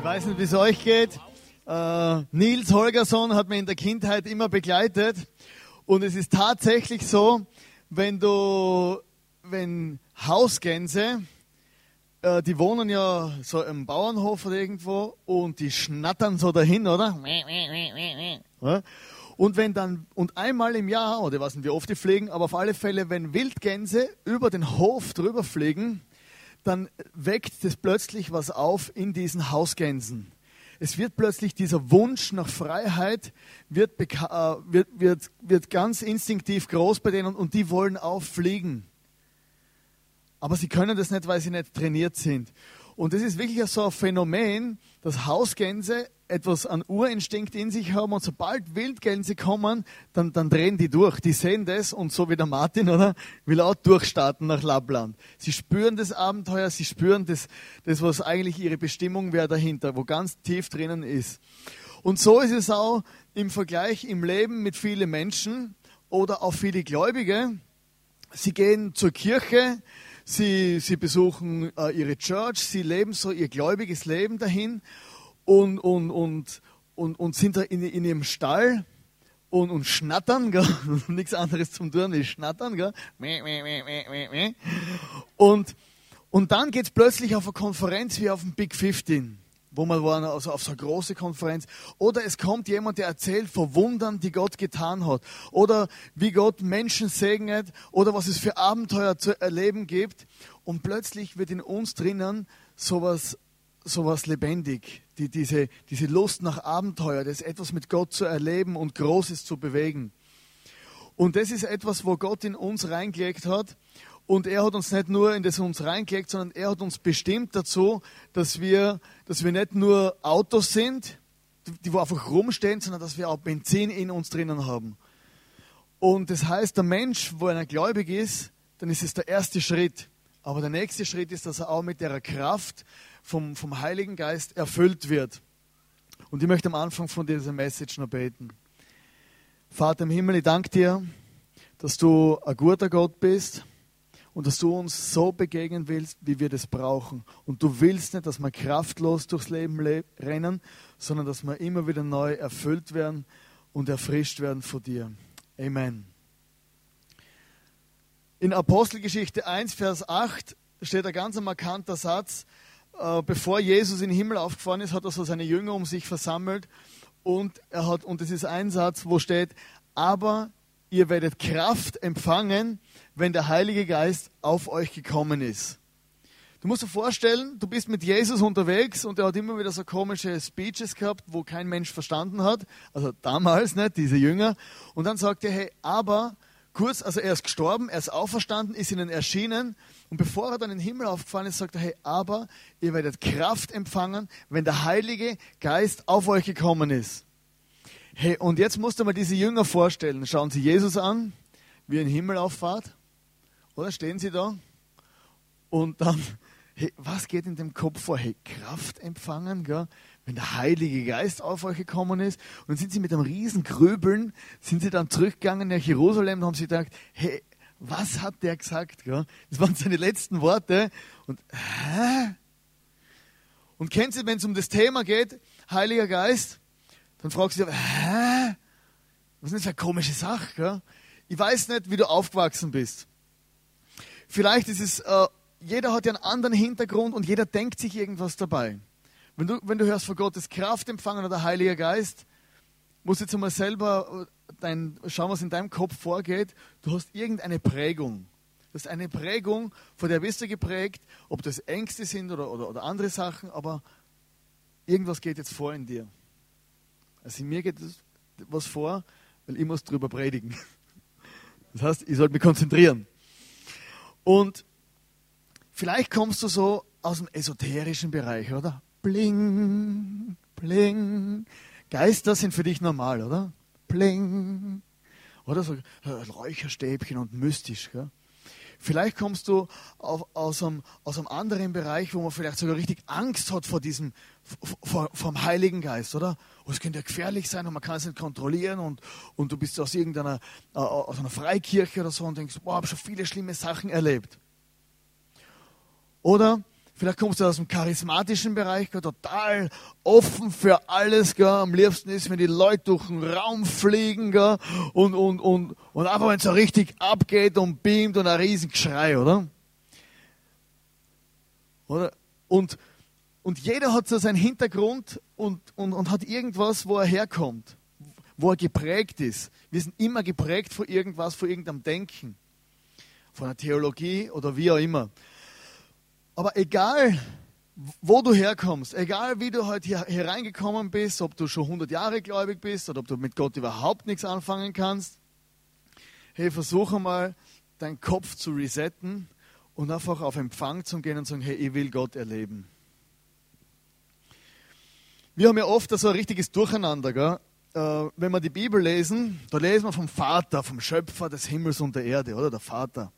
Ich weiß nicht, wie es euch geht. Äh, Nils Holgersson hat mich in der Kindheit immer begleitet. Und es ist tatsächlich so, wenn du, wenn Hausgänse, äh, die wohnen ja so im Bauernhof oder irgendwo und die schnattern so dahin, oder? Und wenn dann, und einmal im Jahr, oder ich weiß nicht, wie oft die fliegen, aber auf alle Fälle, wenn Wildgänse über den Hof drüber fliegen, dann weckt das plötzlich was auf in diesen Hausgänsen. Es wird plötzlich dieser Wunsch nach Freiheit wird, äh, wird, wird, wird ganz instinktiv groß bei denen und die wollen auffliegen. Aber sie können das nicht, weil sie nicht trainiert sind. Und das ist wirklich so ein Phänomen, dass Hausgänse etwas an Urinstinkt in sich haben und sobald Wildgänse kommen, dann, dann drehen die durch. Die sehen das und so wie der Martin, oder? Will auch durchstarten nach Lappland. Sie spüren das Abenteuer, sie spüren das, das was eigentlich ihre Bestimmung wäre dahinter, wo ganz tief drinnen ist. Und so ist es auch im Vergleich im Leben mit vielen Menschen oder auch viele Gläubige. Sie gehen zur Kirche, Sie, sie besuchen äh, ihre Church, sie leben so ihr gläubiges Leben dahin und, und, und, und, und sind da in, in ihrem Stall und, und schnattern, nichts anderes zum tun ist schnattern. Gell? Und, und dann geht es plötzlich auf eine Konferenz wie auf dem Big 15 wo man war, also auf so eine große Konferenz. Oder es kommt jemand, der erzählt von Wundern, die Gott getan hat. Oder wie Gott Menschen segnet. Oder was es für Abenteuer zu erleben gibt. Und plötzlich wird in uns drinnen sowas, sowas lebendig. Die, diese, diese Lust nach Abenteuer, das etwas mit Gott zu erleben und Großes zu bewegen. Und das ist etwas, wo Gott in uns reingelegt hat. Und er hat uns nicht nur in das uns reingelegt, sondern er hat uns bestimmt dazu, dass wir, dass wir nicht nur Autos sind, die wo einfach rumstehen, sondern dass wir auch Benzin in uns drinnen haben. Und das heißt, der Mensch, wo er gläubig ist, dann ist es der erste Schritt. Aber der nächste Schritt ist, dass er auch mit der Kraft vom, vom Heiligen Geist erfüllt wird. Und ich möchte am Anfang von dieser Message noch beten. Vater im Himmel, ich danke dir, dass du ein guter Gott bist und dass du uns so begegnen willst, wie wir das brauchen. Und du willst nicht, dass wir kraftlos durchs Leben le rennen, sondern dass wir immer wieder neu erfüllt werden und erfrischt werden von dir. Amen. In Apostelgeschichte 1, Vers 8 steht ein ganz markanter Satz. Äh, bevor Jesus in den Himmel aufgefahren ist, hat er so seine Jünger um sich versammelt und er hat, und es ist ein Satz, wo steht, aber ihr werdet Kraft empfangen, wenn der Heilige Geist auf euch gekommen ist. Du musst dir vorstellen, du bist mit Jesus unterwegs und er hat immer wieder so komische Speeches gehabt, wo kein Mensch verstanden hat. Also damals, nicht, diese Jünger. Und dann sagt er, hey, aber kurz, also er ist gestorben, er ist auferstanden, ist ihnen erschienen. Und bevor er dann in den Himmel aufgefahren ist, sagt er, hey, aber ihr werdet Kraft empfangen, wenn der Heilige Geist auf euch gekommen ist. Hey, und jetzt musst du mal diese Jünger vorstellen. Schauen sie Jesus an, wie in den Himmel auffahrt. Oder stehen sie da? Und dann, hey, was geht in dem Kopf vor? Hey, Kraft empfangen, gell? wenn der Heilige Geist auf euch gekommen ist. Und dann sind sie mit einem riesen Gröbeln, sind sie dann zurückgegangen nach Jerusalem und haben sie gedacht, hey, was hat der gesagt? Gell? Das waren seine letzten Worte. Und, hä? Und kennt ihr, wenn es um das Thema geht, Heiliger Geist, dann fragst du dich, hä? Was ist das für eine komische Sache? Gell? Ich weiß nicht, wie du aufgewachsen bist. Vielleicht ist es, äh, jeder hat ja einen anderen Hintergrund und jeder denkt sich irgendwas dabei. Wenn du, wenn du hörst von Gottes Kraft empfangen oder Heiliger Geist, musst du jetzt einmal selber äh, dein, schauen, was in deinem Kopf vorgeht. Du hast irgendeine Prägung. Du hast eine Prägung, von der bist du geprägt, ob das Ängste sind oder, oder, oder andere Sachen, aber irgendwas geht jetzt vor in dir. Also mir geht was vor, weil ich muss drüber predigen. Das heißt, ich sollte mich konzentrieren. Und vielleicht kommst du so aus dem esoterischen Bereich, oder? Bling, bling. Geister sind für dich normal, oder? Bling. Oder so Räucherstäbchen und mystisch. Gell? Vielleicht kommst du aus, einem, aus einem anderen Bereich, wo man vielleicht sogar richtig Angst hat vor diesem, vom Heiligen Geist, oder? Oh, es könnte ja gefährlich sein und man kann es nicht kontrollieren und, und du bist aus irgendeiner, äh, aus einer Freikirche oder so und denkst, boah, habe schon viele schlimme Sachen erlebt. Oder Vielleicht kommst du aus dem charismatischen Bereich, total offen für alles. Gell. Am liebsten ist, wenn die Leute durch den Raum fliegen gell, und, und, und, und einfach, wenn es so richtig abgeht und beamt und ein Riesengeschrei, oder? oder? Und, und jeder hat so seinen Hintergrund und, und, und hat irgendwas, wo er herkommt, wo er geprägt ist. Wir sind immer geprägt von irgendwas, von irgendeinem Denken, von einer Theologie oder wie auch immer. Aber egal, wo du herkommst, egal wie du heute hier, hier reingekommen bist, ob du schon 100 Jahre gläubig bist oder ob du mit Gott überhaupt nichts anfangen kannst, hey, versuche mal, deinen Kopf zu resetten und einfach auf Empfang zu gehen und zu sagen, hey, ich will Gott erleben. Wir haben ja oft so ein richtiges Durcheinander, gell? Äh, wenn wir die Bibel lesen, da lesen wir vom Vater, vom Schöpfer des Himmels und der Erde, oder? Der Vater.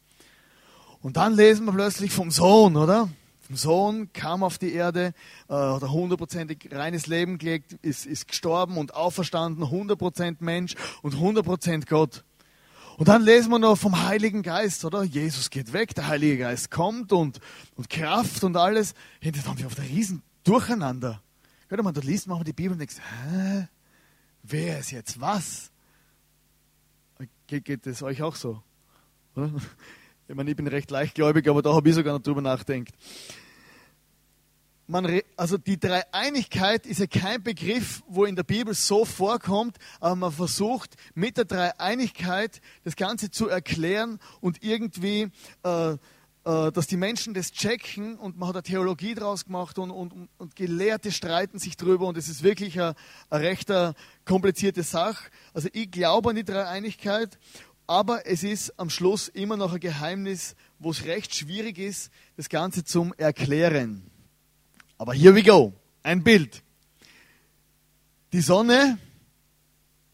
Und dann lesen wir plötzlich vom Sohn, oder? Vom Sohn kam auf die Erde, äh, hat ein hundertprozentig reines Leben gelegt, ist, ist gestorben und auferstanden, 100% Mensch und 100% Gott. Und dann lesen wir noch vom Heiligen Geist, oder? Jesus geht weg, der Heilige Geist kommt und, und Kraft und alles. Hey, das haben wir auf der Riesen Durcheinander. Gell, man, da liest man die Bibel und denkt, hä? Wer ist jetzt was? Geht, geht das euch auch so? Oder? Ich meine, ich bin recht leichtgläubig, aber da habe ich sogar noch drüber nachdenkt. Man, also die Dreieinigkeit ist ja kein Begriff, wo in der Bibel so vorkommt, aber man versucht mit der Dreieinigkeit das Ganze zu erklären und irgendwie, äh, dass die Menschen das checken und man hat eine Theologie draus gemacht und, und, und Gelehrte streiten sich drüber und es ist wirklich eine, eine recht komplizierte Sache. Also ich glaube an die Dreieinigkeit aber es ist am Schluss immer noch ein Geheimnis, wo es recht schwierig ist, das Ganze zum Erklären. Aber here we go. Ein Bild. Die Sonne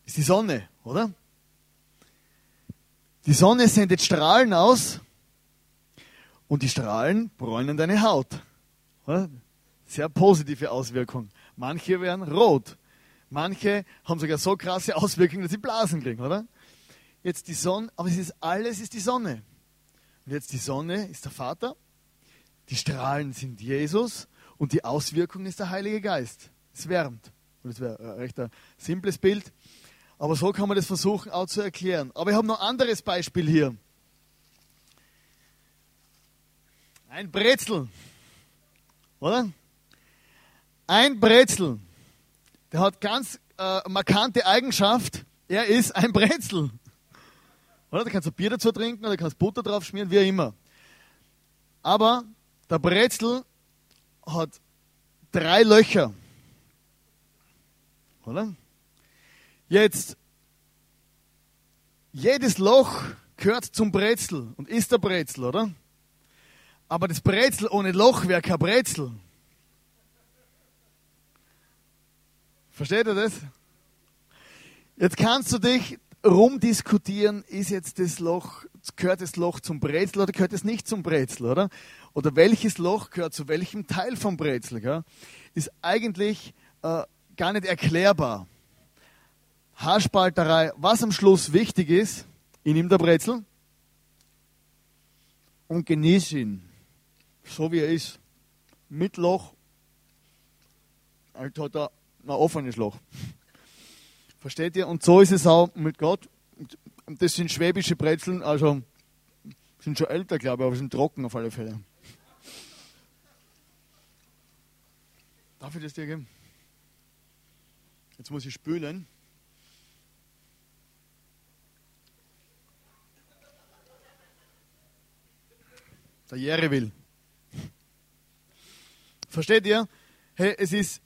ist die Sonne, oder? Die Sonne sendet Strahlen aus und die Strahlen bräunen deine Haut. Sehr positive Auswirkung. Manche werden rot. Manche haben sogar so krasse Auswirkungen, dass sie Blasen kriegen, oder? jetzt die Sonne, aber es ist alles ist die Sonne. Und jetzt die Sonne ist der Vater, die Strahlen sind Jesus und die Auswirkung ist der Heilige Geist. Es wärmt. Und das wäre ein recht simples Bild. Aber so kann man das versuchen auch zu erklären. Aber ich habe noch ein anderes Beispiel hier. Ein Brezel. Oder? Ein Brezel. Der hat ganz äh, markante Eigenschaft. Er ist ein Brezel. Oder? Da kannst du Bier dazu trinken oder kannst Butter drauf schmieren, wie immer. Aber der Brezel hat drei Löcher. Oder? Jetzt, jedes Loch gehört zum Brezel und ist der Brezel, oder? Aber das Brezel ohne Loch wäre kein Brezel. Versteht ihr das? Jetzt kannst du dich rumdiskutieren, ist jetzt das Loch, gehört das Loch zum Brezel oder gehört es nicht zum Brezel, oder? Oder welches Loch gehört zu welchem Teil vom Brezel, gell? ist eigentlich äh, gar nicht erklärbar. Haarspalterei, was am Schluss wichtig ist, ich nehme der Brezel und genieße ihn, so wie er ist. Mit Loch, halt hat er ein offenes Loch. Versteht ihr? Und so ist es auch mit Gott. Das sind schwäbische Brezeln, also sind schon älter, glaube ich, aber sind trocken auf alle Fälle. Darf ich das dir geben? Jetzt muss ich spülen. Der Jere will. Versteht ihr? Hey, es ist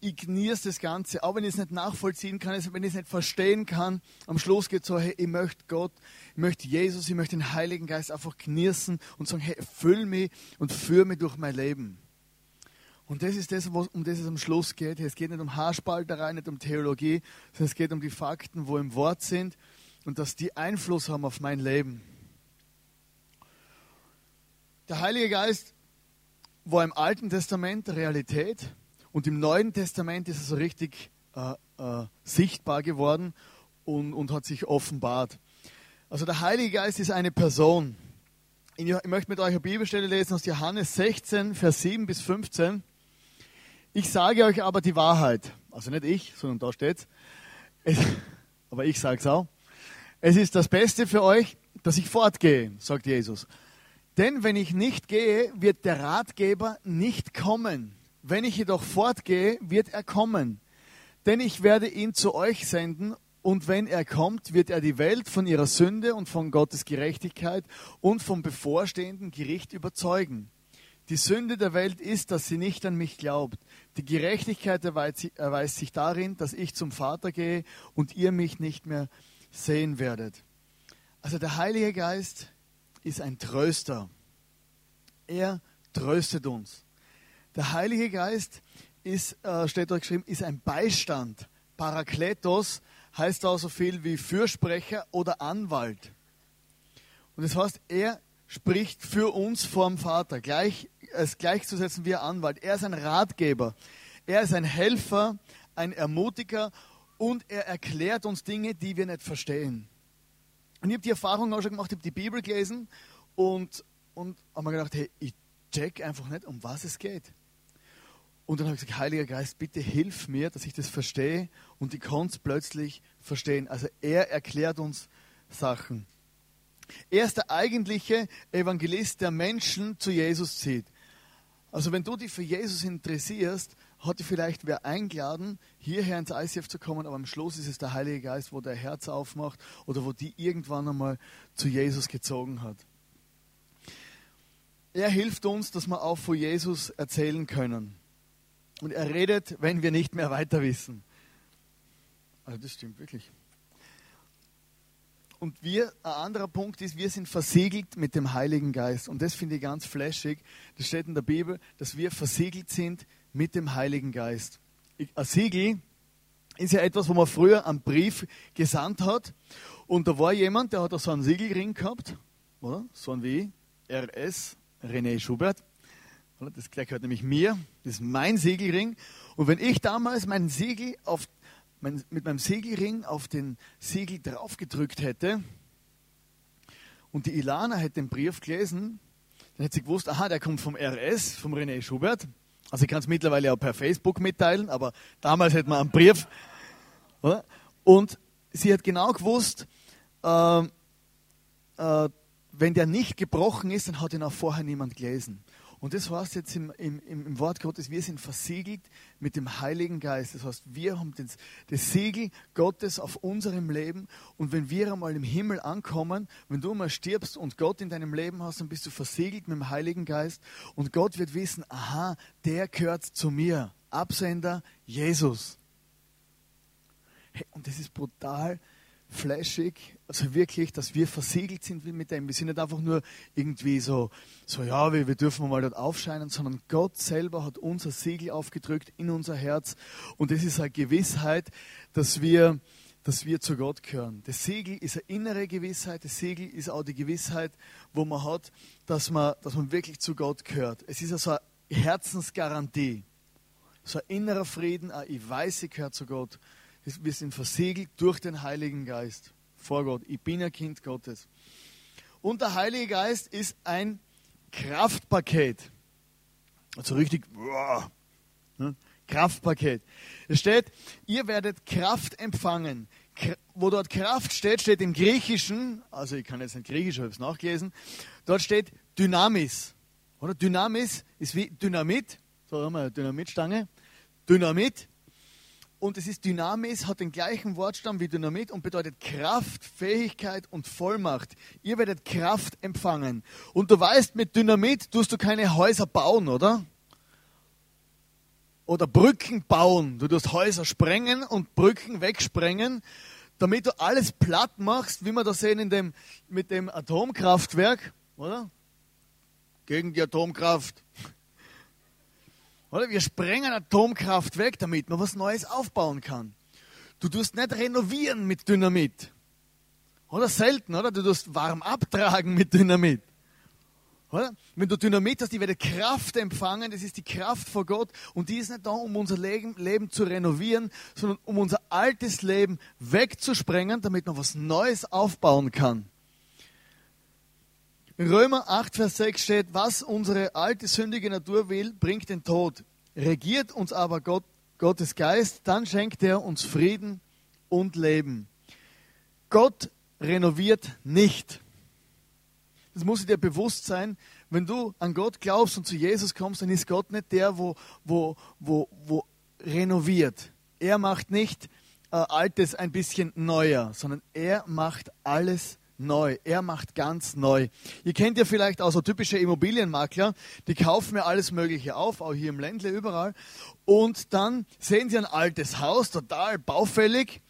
ignorierst das Ganze, auch wenn ich es nicht nachvollziehen kann, wenn ich es nicht verstehen kann. Am Schluss geht es so, hey, ich möchte Gott, ich möchte Jesus, ich möchte den Heiligen Geist einfach knirsen und sagen, hey, füll mich und führe mich durch mein Leben. Und das ist das, um das es am Schluss geht. Es geht nicht um Haarspalterei, nicht um Theologie, sondern es geht um die Fakten, wo im Wort sind und dass die Einfluss haben auf mein Leben. Der Heilige Geist war im Alten Testament Realität und im Neuen Testament ist es so richtig äh, äh, sichtbar geworden und, und hat sich offenbart. Also der Heilige Geist ist eine Person. Ich möchte mit euch eine Bibelstelle lesen aus Johannes 16, Vers 7 bis 15. Ich sage euch aber die Wahrheit. Also nicht ich, sondern da steht's. Es, aber ich sage es auch. Es ist das Beste für euch, dass ich fortgehe, sagt Jesus. Denn wenn ich nicht gehe, wird der Ratgeber nicht kommen. Wenn ich jedoch fortgehe, wird er kommen. Denn ich werde ihn zu euch senden, und wenn er kommt, wird er die Welt von ihrer Sünde und von Gottes Gerechtigkeit und vom bevorstehenden Gericht überzeugen. Die Sünde der Welt ist, dass sie nicht an mich glaubt. Die Gerechtigkeit erweist sich darin, dass ich zum Vater gehe und ihr mich nicht mehr sehen werdet. Also der Heilige Geist ist ein Tröster. Er tröstet uns. Der Heilige Geist ist, äh, steht dort geschrieben, ist ein Beistand. Parakletos heißt auch so viel wie Fürsprecher oder Anwalt. Und das heißt, er spricht für uns vorm Vater, gleich, als gleichzusetzen wie ein Anwalt. Er ist ein Ratgeber, er ist ein Helfer, ein Ermutiger und er erklärt uns Dinge, die wir nicht verstehen. Und ich habe die Erfahrung auch schon gemacht, habe die Bibel gelesen und, und habe mir gedacht, hey, ich check einfach nicht, um was es geht. Und dann habe ich gesagt, Heiliger Geist, bitte hilf mir, dass ich das verstehe und ich kann es plötzlich verstehen. Also er erklärt uns Sachen. Er ist der eigentliche Evangelist, der Menschen zu Jesus zieht. Also wenn du dich für Jesus interessierst, hat dich vielleicht wer eingeladen, hierher ins ICF zu kommen, aber am Schluss ist es der Heilige Geist, wo der Herz aufmacht oder wo die irgendwann einmal zu Jesus gezogen hat. Er hilft uns, dass wir auch von Jesus erzählen können. Und er redet, wenn wir nicht mehr weiter wissen. Also das stimmt wirklich. Und wir, ein anderer Punkt ist, wir sind versiegelt mit dem Heiligen Geist. Und das finde ich ganz flashig. Das steht in der Bibel, dass wir versiegelt sind mit dem Heiligen Geist. Ein Siegel ist ja etwas, wo man früher einen Brief gesandt hat. Und da war jemand, der hat so einen Siegelring gehabt, oder? So ein wie RS, René Schubert. Das gehört nämlich mir, das ist mein Siegelring. Und wenn ich damals mein Siegel auf, mein, mit meinem Siegelring auf den Siegel draufgedrückt hätte und die Ilana hätte den Brief gelesen, dann hätte sie gewusst, aha, der kommt vom RS, vom René Schubert. Also ich kann es mittlerweile auch per Facebook mitteilen, aber damals hätte man einen Brief. Oder? Und sie hat genau gewusst, äh, äh, wenn der nicht gebrochen ist, dann hat ihn auch vorher niemand gelesen. Und das heißt jetzt im, im, im, Wort Gottes, wir sind versiegelt mit dem Heiligen Geist. Das heißt, wir haben das, Siegel Gottes auf unserem Leben. Und wenn wir einmal im Himmel ankommen, wenn du mal stirbst und Gott in deinem Leben hast, dann bist du versiegelt mit dem Heiligen Geist. Und Gott wird wissen, aha, der gehört zu mir. Absender Jesus. Hey, und das ist brutal flashig, also wirklich, dass wir versiegelt sind mit dem. Wir sind nicht einfach nur irgendwie so, so ja, wir, wir dürfen mal dort aufscheinen, sondern Gott selber hat unser Siegel aufgedrückt in unser Herz. Und das ist eine Gewissheit, dass wir, dass wir zu Gott gehören. Das Siegel ist eine innere Gewissheit, das Siegel ist auch die Gewissheit, wo man hat, dass man, dass man wirklich zu Gott gehört. Es ist also eine Herzensgarantie. So ein innerer Frieden, ich weiß, ich gehöre zu Gott wir sind versiegelt durch den Heiligen Geist vor Gott. Ich bin ein Kind Gottes. Und der Heilige Geist ist ein Kraftpaket. Also richtig, wow, ne? Kraftpaket. Es steht, ihr werdet Kraft empfangen. Wo dort Kraft steht, steht im Griechischen, also ich kann jetzt nicht Griechisch, habe es nachgelesen, dort steht Dynamis. Oder Dynamis ist wie Dynamit. So haben wir Dynamitstange. Dynamit und es ist Dynamis, hat den gleichen Wortstamm wie Dynamit und bedeutet Kraft, Fähigkeit und Vollmacht. Ihr werdet Kraft empfangen. Und du weißt, mit Dynamit tust du keine Häuser bauen, oder? Oder Brücken bauen. Du tust Häuser sprengen und Brücken wegsprengen, damit du alles platt machst, wie wir das sehen in dem, mit dem Atomkraftwerk, oder? Gegen die Atomkraft. Oder? Wir sprengen Atomkraft weg, damit man was Neues aufbauen kann. Du tust nicht renovieren mit Dynamit. Oder selten, oder? Du tust warm abtragen mit Dynamit. Oder? Wenn du Dynamit hast, die werde Kraft empfangen, das ist die Kraft vor Gott und die ist nicht da, um unser Leben, Leben zu renovieren, sondern um unser altes Leben wegzusprengen, damit man was Neues aufbauen kann. In Römer 8, Vers 6 steht, was unsere alte sündige Natur will, bringt den Tod. Regiert uns aber Gott, Gottes Geist, dann schenkt er uns Frieden und Leben. Gott renoviert nicht. Das muss dir bewusst sein. Wenn du an Gott glaubst und zu Jesus kommst, dann ist Gott nicht der, wo, wo, wo, wo renoviert. Er macht nicht äh, Altes ein bisschen neuer, sondern er macht alles neu. Er macht ganz neu. Ihr kennt ja vielleicht auch so typische Immobilienmakler, die kaufen mir alles Mögliche auf, auch hier im Ländle überall. Und dann sehen sie ein altes Haus, total baufällig.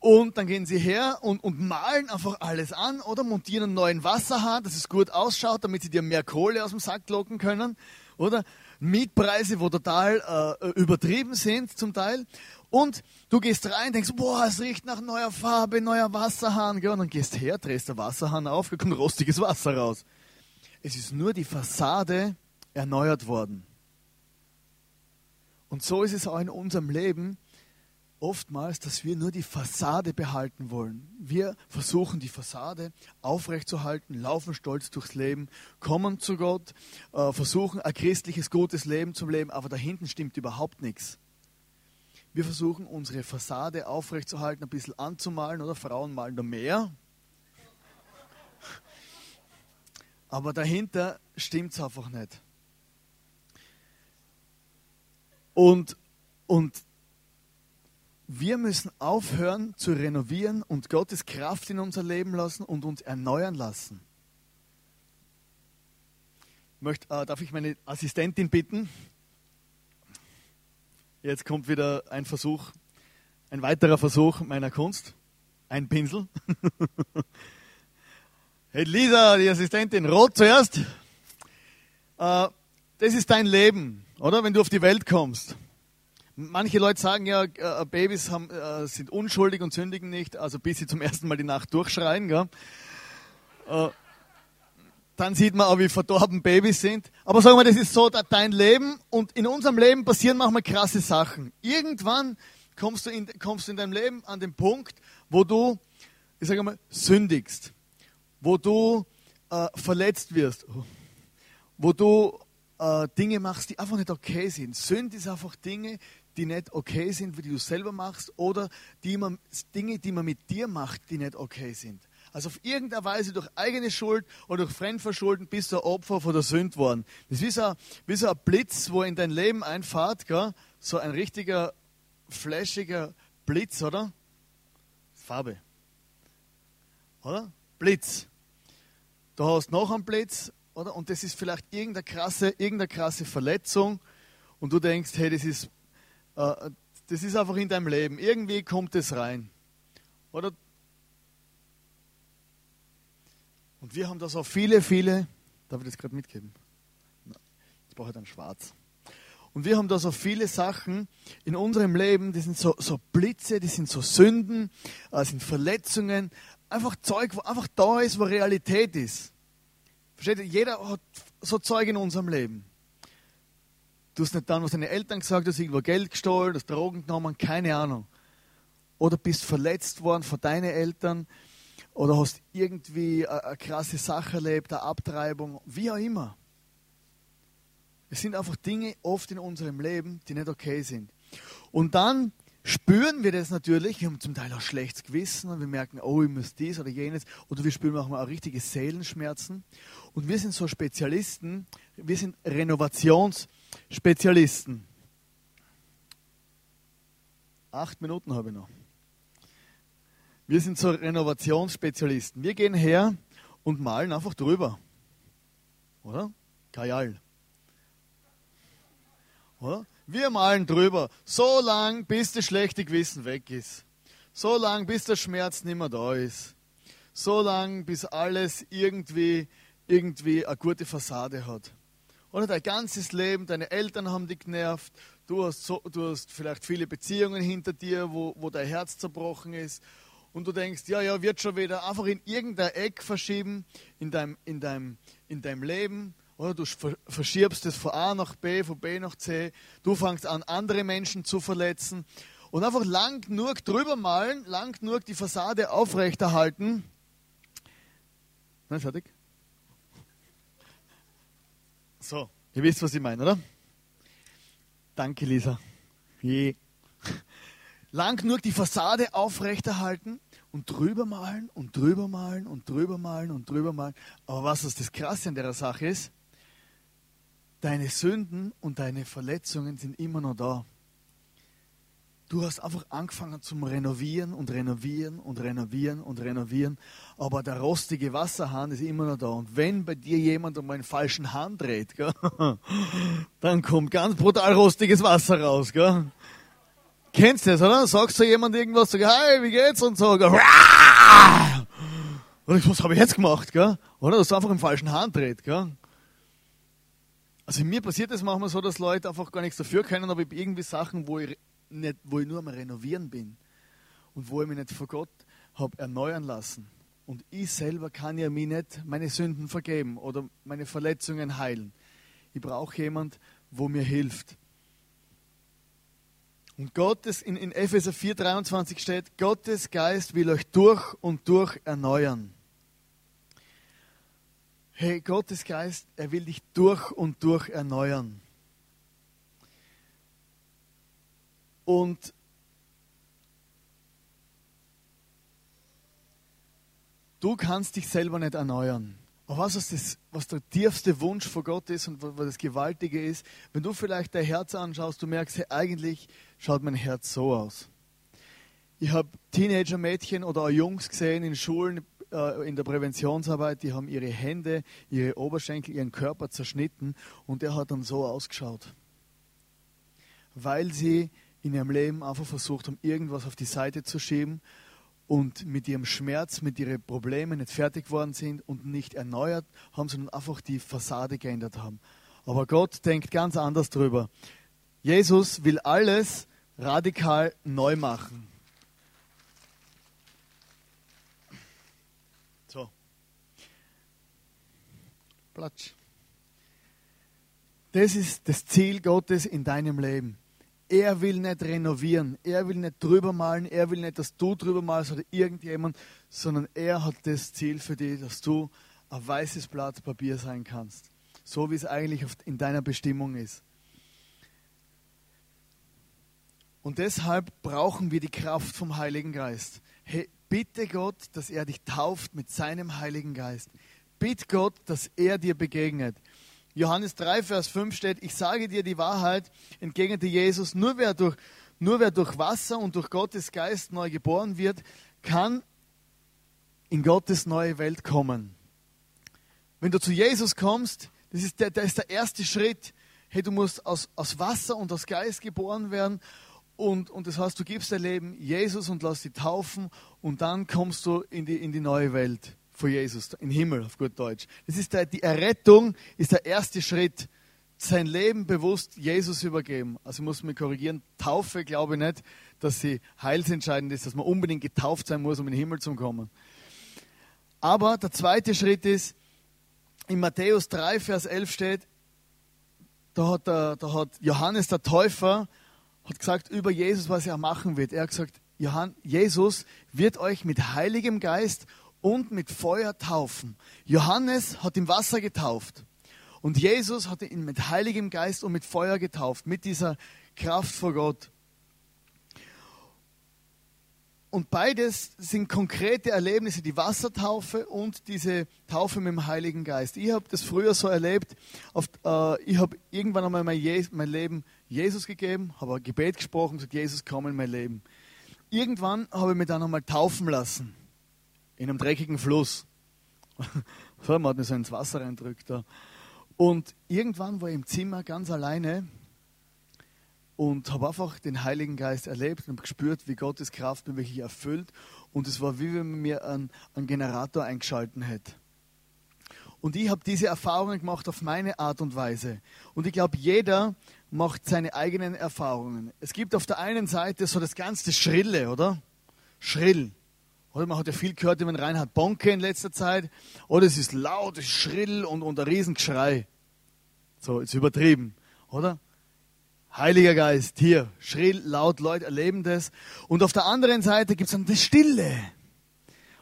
Und dann gehen sie her und, und malen einfach alles an oder montieren einen neuen Wasserhahn, dass es gut ausschaut, damit sie dir mehr Kohle aus dem Sack locken können. Oder Mietpreise, wo total äh, übertrieben sind zum Teil. Und du gehst rein, denkst, boah, es riecht nach neuer Farbe, neuer Wasserhahn. Und dann gehst her, drehst der Wasserhahn auf, kommt rostiges Wasser raus. Es ist nur die Fassade erneuert worden. Und so ist es auch in unserem Leben oftmals, dass wir nur die Fassade behalten wollen. Wir versuchen die Fassade aufrechtzuerhalten, laufen stolz durchs Leben, kommen zu Gott, äh, versuchen ein christliches, gutes Leben zu leben, aber dahinten stimmt überhaupt nichts. Wir versuchen unsere Fassade aufrechtzuerhalten, ein bisschen anzumalen, oder Frauen malen da mehr. Aber dahinter stimmt es einfach nicht. Und, und wir müssen aufhören zu renovieren und Gottes Kraft in unser Leben lassen und uns erneuern lassen. Ich möchte, äh, darf ich meine Assistentin bitten? Jetzt kommt wieder ein Versuch, ein weiterer Versuch meiner Kunst. Ein Pinsel. hey Lisa, die Assistentin, rot zuerst. Äh, das ist dein Leben, oder? Wenn du auf die Welt kommst. Manche Leute sagen ja, äh, Babys haben, äh, sind unschuldig und sündigen nicht, also bis sie zum ersten Mal die Nacht durchschreien. Gell? Äh, dann sieht man auch, wie verdorben Babys sind. Aber sagen wir, das ist so dein Leben und in unserem Leben passieren manchmal krasse Sachen. Irgendwann kommst du in, kommst in deinem Leben an den Punkt, wo du, ich sage mal, sündigst, wo du äh, verletzt wirst, wo du äh, Dinge machst, die einfach nicht okay sind. Sünd ist einfach Dinge, die nicht okay sind, wie du selber machst, oder die man, Dinge, die man mit dir macht, die nicht okay sind. Also auf irgendeine Weise durch eigene Schuld oder durch Fremdverschulden bist du Opfer von der Sünde worden. Das ist wie so, wie so ein Blitz, wo in dein Leben einfahrt, gell? so ein richtiger, flashiger Blitz, oder? Farbe. Oder? Blitz. Du hast noch einen Blitz, oder? Und das ist vielleicht irgendeine krasse, irgendeine krasse Verletzung und du denkst, hey, das ist das ist einfach in deinem Leben. Irgendwie kommt es rein. Oder? Und wir haben da so viele, viele, darf ich das gerade mitgeben? Jetzt brauche ich dann schwarz. Und wir haben da so viele Sachen in unserem Leben, die sind so, so Blitze, die sind so Sünden, äh, sind Verletzungen, einfach Zeug, wo einfach da ist, wo Realität ist. Versteht ihr? Jeder hat so Zeug in unserem Leben. Du hast nicht dann, was deine Eltern gesagt hast, irgendwo Geld gestohlen, hast Drogen genommen, keine Ahnung. Oder bist verletzt worden von deinen Eltern oder hast irgendwie eine, krasse Sache erlebt, eine Abtreibung, wie auch immer. Es sind einfach Dinge oft in unserem Leben, die nicht okay sind. Und dann spüren wir das natürlich, wir haben zum Teil auch schlechtes Gewissen und wir merken, oh, ich muss dies oder jenes, oder wir spüren auch mal richtige Seelenschmerzen. Und wir sind so Spezialisten, wir sind Renovations- Spezialisten. Acht Minuten habe ich noch. Wir sind so Renovationsspezialisten. Wir gehen her und malen einfach drüber. Oder? Kajal. Oder? Wir malen drüber. So lang, bis das schlechte Gewissen weg ist. So lang, bis der Schmerz nicht mehr da ist. So lang, bis alles irgendwie, irgendwie eine gute Fassade hat. Oder dein ganzes Leben, deine Eltern haben dich genervt, du hast, so, du hast vielleicht viele Beziehungen hinter dir, wo, wo dein Herz zerbrochen ist. Und du denkst, ja, ja, wird schon wieder einfach in irgendein Eck verschieben in deinem, in deinem, in deinem Leben. Oder du verschiebst es von A nach B, von B nach C. Du fängst an, andere Menschen zu verletzen. Und einfach lang genug drüber malen, lang genug die Fassade aufrechterhalten. Nein, fertig? So, ihr wisst, was ich meine, oder? Danke, Lisa. Je. Lang genug die Fassade aufrechterhalten und drüber malen und drüber malen und drüber malen und drüber malen. Aber was das Krasse an der Sache ist, deine Sünden und deine Verletzungen sind immer noch da. Du hast einfach angefangen zum Renovieren und Renovieren und Renovieren und Renovieren, aber der rostige Wasserhahn ist immer noch da. Und wenn bei dir jemand um einen falschen Hahn dreht, gell, dann kommt ganz brutal rostiges Wasser raus. Gell? Kennst du das, oder? Sagst du jemand irgendwas, sag, hey, wie geht's? Und so, gell, was habe ich jetzt gemacht? Gell? Oder dass du einfach im falschen Hahn dreht. Gell? Also mir passiert es manchmal so, dass Leute einfach gar nichts dafür können, aber ich irgendwie Sachen, wo ich nicht, wo ich nur am Renovieren bin und wo ich mich nicht vor Gott habe erneuern lassen. Und ich selber kann ja mir nicht meine Sünden vergeben oder meine Verletzungen heilen. Ich brauche jemand, wo mir hilft. Und Gottes, in, in Epheser 4,23 steht, Gottes Geist will euch durch und durch erneuern. Hey, Gottes Geist, er will dich durch und durch erneuern. Und du kannst dich selber nicht erneuern. Aber was, ist das, was der tiefste Wunsch vor Gott ist und was das Gewaltige ist, wenn du vielleicht dein Herz anschaust, du merkst, hey, eigentlich schaut mein Herz so aus. Ich habe Teenager-Mädchen oder auch Jungs gesehen in Schulen, äh, in der Präventionsarbeit, die haben ihre Hände, ihre Oberschenkel, ihren Körper zerschnitten und der hat dann so ausgeschaut. Weil sie in ihrem Leben einfach versucht haben, irgendwas auf die Seite zu schieben und mit ihrem Schmerz, mit ihren Problemen nicht fertig geworden sind und nicht erneuert haben, sondern einfach die Fassade geändert haben. Aber Gott denkt ganz anders drüber. Jesus will alles radikal neu machen. So. Platsch. Das ist das Ziel Gottes in deinem Leben. Er will nicht renovieren, er will nicht drüber malen, er will nicht, dass du drüber malst oder irgendjemand, sondern er hat das Ziel für dich, dass du ein weißes Blatt Papier sein kannst. So wie es eigentlich in deiner Bestimmung ist. Und deshalb brauchen wir die Kraft vom Heiligen Geist. Hey, bitte Gott, dass er dich tauft mit seinem Heiligen Geist. Bitte Gott, dass er dir begegnet. Johannes 3, Vers 5 steht, ich sage dir die Wahrheit, entgegnete Jesus, nur wer durch, nur wer durch Wasser und durch Gottes Geist neu geboren wird, kann in Gottes neue Welt kommen. Wenn du zu Jesus kommst, das ist der, das ist der erste Schritt. Hey, du musst aus, aus Wasser und aus Geist geboren werden. Und, und das heißt, du gibst dein Leben Jesus und lass dich taufen und dann kommst du in die, in die neue Welt vor Jesus, im Himmel auf gut Deutsch. Das ist der, die Errettung ist der erste Schritt. Sein Leben bewusst Jesus übergeben. Also muss mich korrigieren, Taufe glaube ich nicht, dass sie heilsentscheidend ist, dass man unbedingt getauft sein muss, um in den Himmel zu kommen. Aber der zweite Schritt ist, in Matthäus 3, Vers 11 steht, da hat, der, da hat Johannes der Täufer hat gesagt über Jesus, was er machen wird. Er hat gesagt, Johann, Jesus wird euch mit heiligem Geist und mit Feuer taufen. Johannes hat im Wasser getauft und Jesus hat ihn mit Heiligem Geist und mit Feuer getauft, mit dieser Kraft vor Gott. Und beides sind konkrete Erlebnisse, die Wassertaufe und diese Taufe mit dem Heiligen Geist. Ich habe das früher so erlebt. Auf, äh, ich habe irgendwann einmal mein, Je mein Leben Jesus gegeben, habe ein Gebet gesprochen und gesagt, Jesus, komm in mein Leben. Irgendwann habe ich mich dann einmal taufen lassen in einem dreckigen Fluss. so, man hat mir so ins Wasser reindrückt. Da. Und irgendwann war ich im Zimmer ganz alleine und habe einfach den Heiligen Geist erlebt und gespürt, wie Gottes Kraft mich wirklich erfüllt. Und es war wie wenn man mir einen, einen Generator eingeschalten hätte. Und ich habe diese Erfahrungen gemacht auf meine Art und Weise. Und ich glaube, jeder macht seine eigenen Erfahrungen. Es gibt auf der einen Seite so das ganze Schrille, oder? Schrill. Oder man hat ja viel gehört den Reinhard Bonke in letzter Zeit. Oder es ist laut, es ist schrill und, ein Riesengeschrei. So, ist übertrieben, oder? Heiliger Geist, hier, schrill, laut, Leute erleben das. Und auf der anderen Seite gibt es dann das Stille.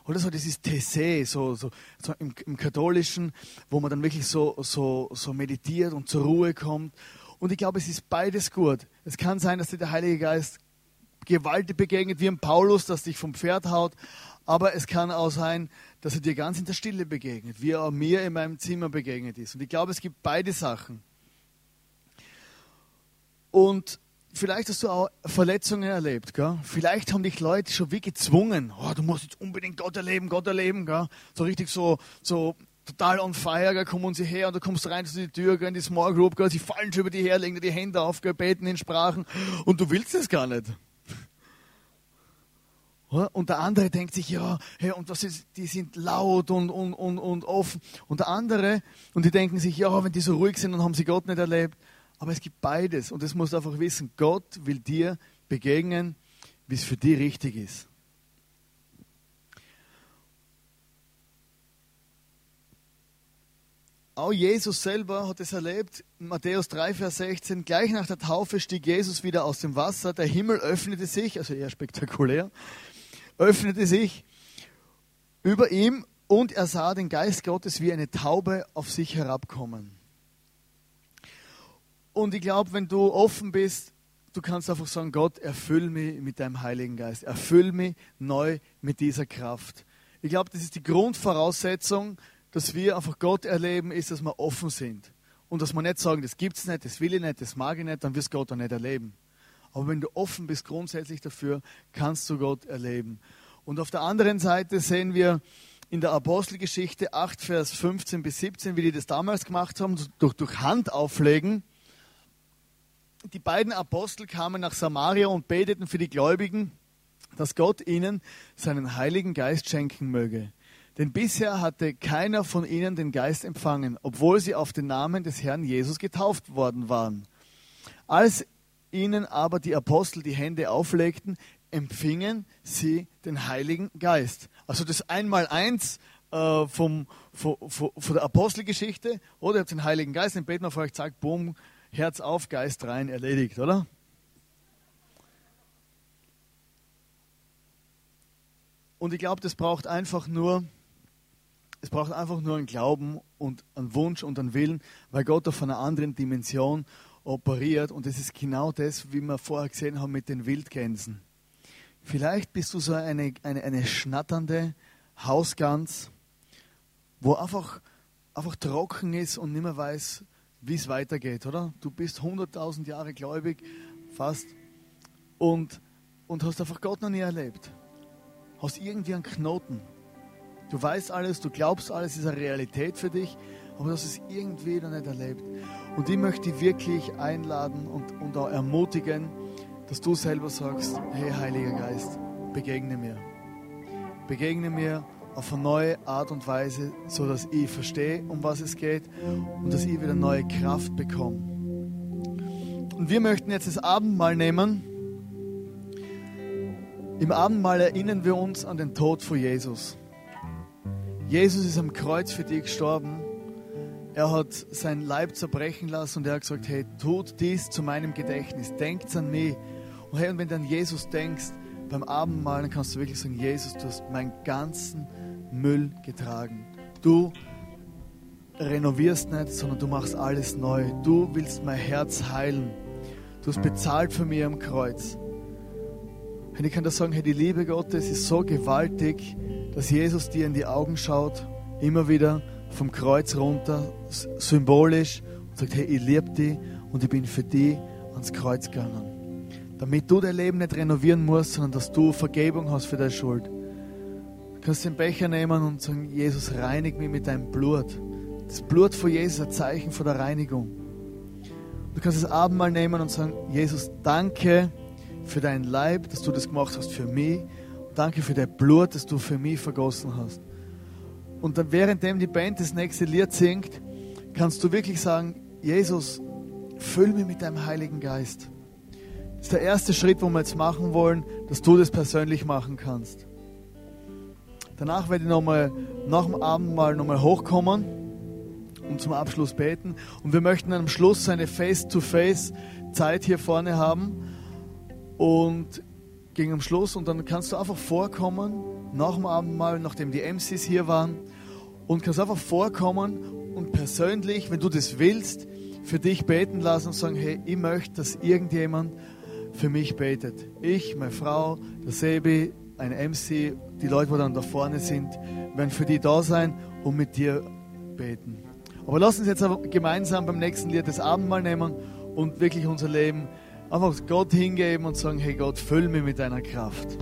Oder so dieses Tessé, so, so, so im, im, Katholischen, wo man dann wirklich so, so, so meditiert und zur Ruhe kommt. Und ich glaube, es ist beides gut. Es kann sein, dass dir der Heilige Geist gewaltig begegnet, wie ein Paulus, das dich vom Pferd haut. Aber es kann auch sein, dass er dir ganz in der Stille begegnet, wie er mir in meinem Zimmer begegnet ist. Und ich glaube, es gibt beide Sachen. Und vielleicht hast du auch Verletzungen erlebt. Gell? Vielleicht haben dich Leute schon wie gezwungen. Oh, du musst jetzt unbedingt Gott erleben, Gott erleben. Gell? So richtig so, so total on fire, gell? kommen sie her und du kommst rein zu die Tür, gell? in die Small Group, gell? sie fallen schon über die her, legen dir die Hände auf, gell? beten in Sprachen und du willst es gar nicht. Und der andere denkt sich, ja, hey, und was ist, die sind laut und, und, und, und offen. Und der andere, und die denken sich, ja, wenn die so ruhig sind, dann haben sie Gott nicht erlebt. Aber es gibt beides. Und das musst du einfach wissen. Gott will dir begegnen, wie es für dich richtig ist. Auch Jesus selber hat es erlebt. Matthäus 3, Vers 16. Gleich nach der Taufe stieg Jesus wieder aus dem Wasser. Der Himmel öffnete sich, also eher spektakulär öffnete sich über ihm und er sah den Geist Gottes wie eine Taube auf sich herabkommen. Und ich glaube, wenn du offen bist, du kannst einfach sagen, Gott, erfüll mich mit deinem Heiligen Geist, erfüll mich neu mit dieser Kraft. Ich glaube, das ist die Grundvoraussetzung, dass wir einfach Gott erleben, ist, dass wir offen sind. Und dass wir nicht sagen, das gibt es nicht, das will ich nicht, das mag ich nicht, dann wirst du Gott auch nicht erleben. Aber wenn du offen bist grundsätzlich dafür, kannst du Gott erleben. Und auf der anderen Seite sehen wir in der Apostelgeschichte 8, Vers 15 bis 17, wie die das damals gemacht haben, durch, durch Hand auflegen. Die beiden Apostel kamen nach Samaria und beteten für die Gläubigen, dass Gott ihnen seinen Heiligen Geist schenken möge. Denn bisher hatte keiner von ihnen den Geist empfangen, obwohl sie auf den Namen des Herrn Jesus getauft worden waren. Als ihnen aber die Apostel die Hände auflegten, empfingen sie den Heiligen Geist. Also das Einmaleins äh, vom, von, von, der Apostelgeschichte, oder ihr habt den Heiligen Geist, den beten auf euch, sagt, boom, Herz auf, Geist rein, erledigt, oder? Und ich glaube, das braucht einfach nur, es braucht einfach nur einen Glauben und einen Wunsch und einen Willen, weil Gott auf einer anderen Dimension operiert. Und es ist genau das, wie wir vorher gesehen haben mit den Wildgänsen. Vielleicht bist du so eine, eine, eine schnatternde Hausgans, wo einfach, einfach trocken ist und nicht mehr weiß, wie es weitergeht, oder? Du bist 100.000 Jahre gläubig, fast, und, und hast einfach Gott noch nie erlebt. Hast irgendwie einen Knoten. Du weißt alles, du glaubst alles, ist eine Realität für dich, aber du hast es irgendwie noch nicht erlebt. Und ich möchte dich wirklich einladen und, und auch ermutigen, dass du selber sagst, hey Heiliger Geist, begegne mir. Begegne mir auf eine neue Art und Weise, so dass ich verstehe, um was es geht und dass ich wieder neue Kraft bekomme. Und wir möchten jetzt das Abendmahl nehmen. Im Abendmahl erinnern wir uns an den Tod von Jesus. Jesus ist am Kreuz für dich gestorben er hat sein Leib zerbrechen lassen und er hat gesagt, hey, tut dies zu meinem Gedächtnis, denkt an mich. Und hey, und wenn du an Jesus denkst, beim Abendmahl, dann kannst du wirklich sagen, Jesus, du hast meinen ganzen Müll getragen. Du renovierst nicht, sondern du machst alles neu. Du willst mein Herz heilen. Du hast bezahlt für mich am Kreuz. Und ich kann da sagen, hey, die Liebe Gottes ist so gewaltig, dass Jesus dir in die Augen schaut, immer wieder vom Kreuz runter, symbolisch, und sagt, hey, ich liebe dich und ich bin für dich ans Kreuz gegangen. Damit du dein Leben nicht renovieren musst, sondern dass du Vergebung hast für deine Schuld. Du kannst den Becher nehmen und sagen, Jesus, reinig mich mit deinem Blut. Das Blut von Jesus ist ein Zeichen von der Reinigung. Du kannst das Abendmahl nehmen und sagen, Jesus, danke für deinen Leib, dass du das gemacht hast für mich. Danke für dein Blut, das du für mich vergossen hast. Und dann währenddem die Band das nächste Lied singt, kannst du wirklich sagen, Jesus, füll mich mit deinem Heiligen Geist. Das ist der erste Schritt, wo wir jetzt machen wollen, dass du das persönlich machen kannst. Danach werde ich nochmal nach dem Abendmahl nochmal hochkommen und zum Abschluss beten. Und wir möchten am Schluss eine Face-to-Face-Zeit hier vorne haben. Und gegen am Schluss und dann kannst du einfach vorkommen, nach dem Abendmahl, nachdem die MCs hier waren, und kannst einfach vorkommen und persönlich, wenn du das willst, für dich beten lassen und sagen, hey, ich möchte, dass irgendjemand für mich betet. Ich, meine Frau, der Sebi, ein MC, die Leute, die dann da vorne sind, werden für die da sein und mit dir beten. Aber lass uns jetzt gemeinsam beim nächsten Lied das Abendmahl nehmen und wirklich unser Leben einfach Gott hingeben und sagen, hey Gott, füll mich mit deiner Kraft.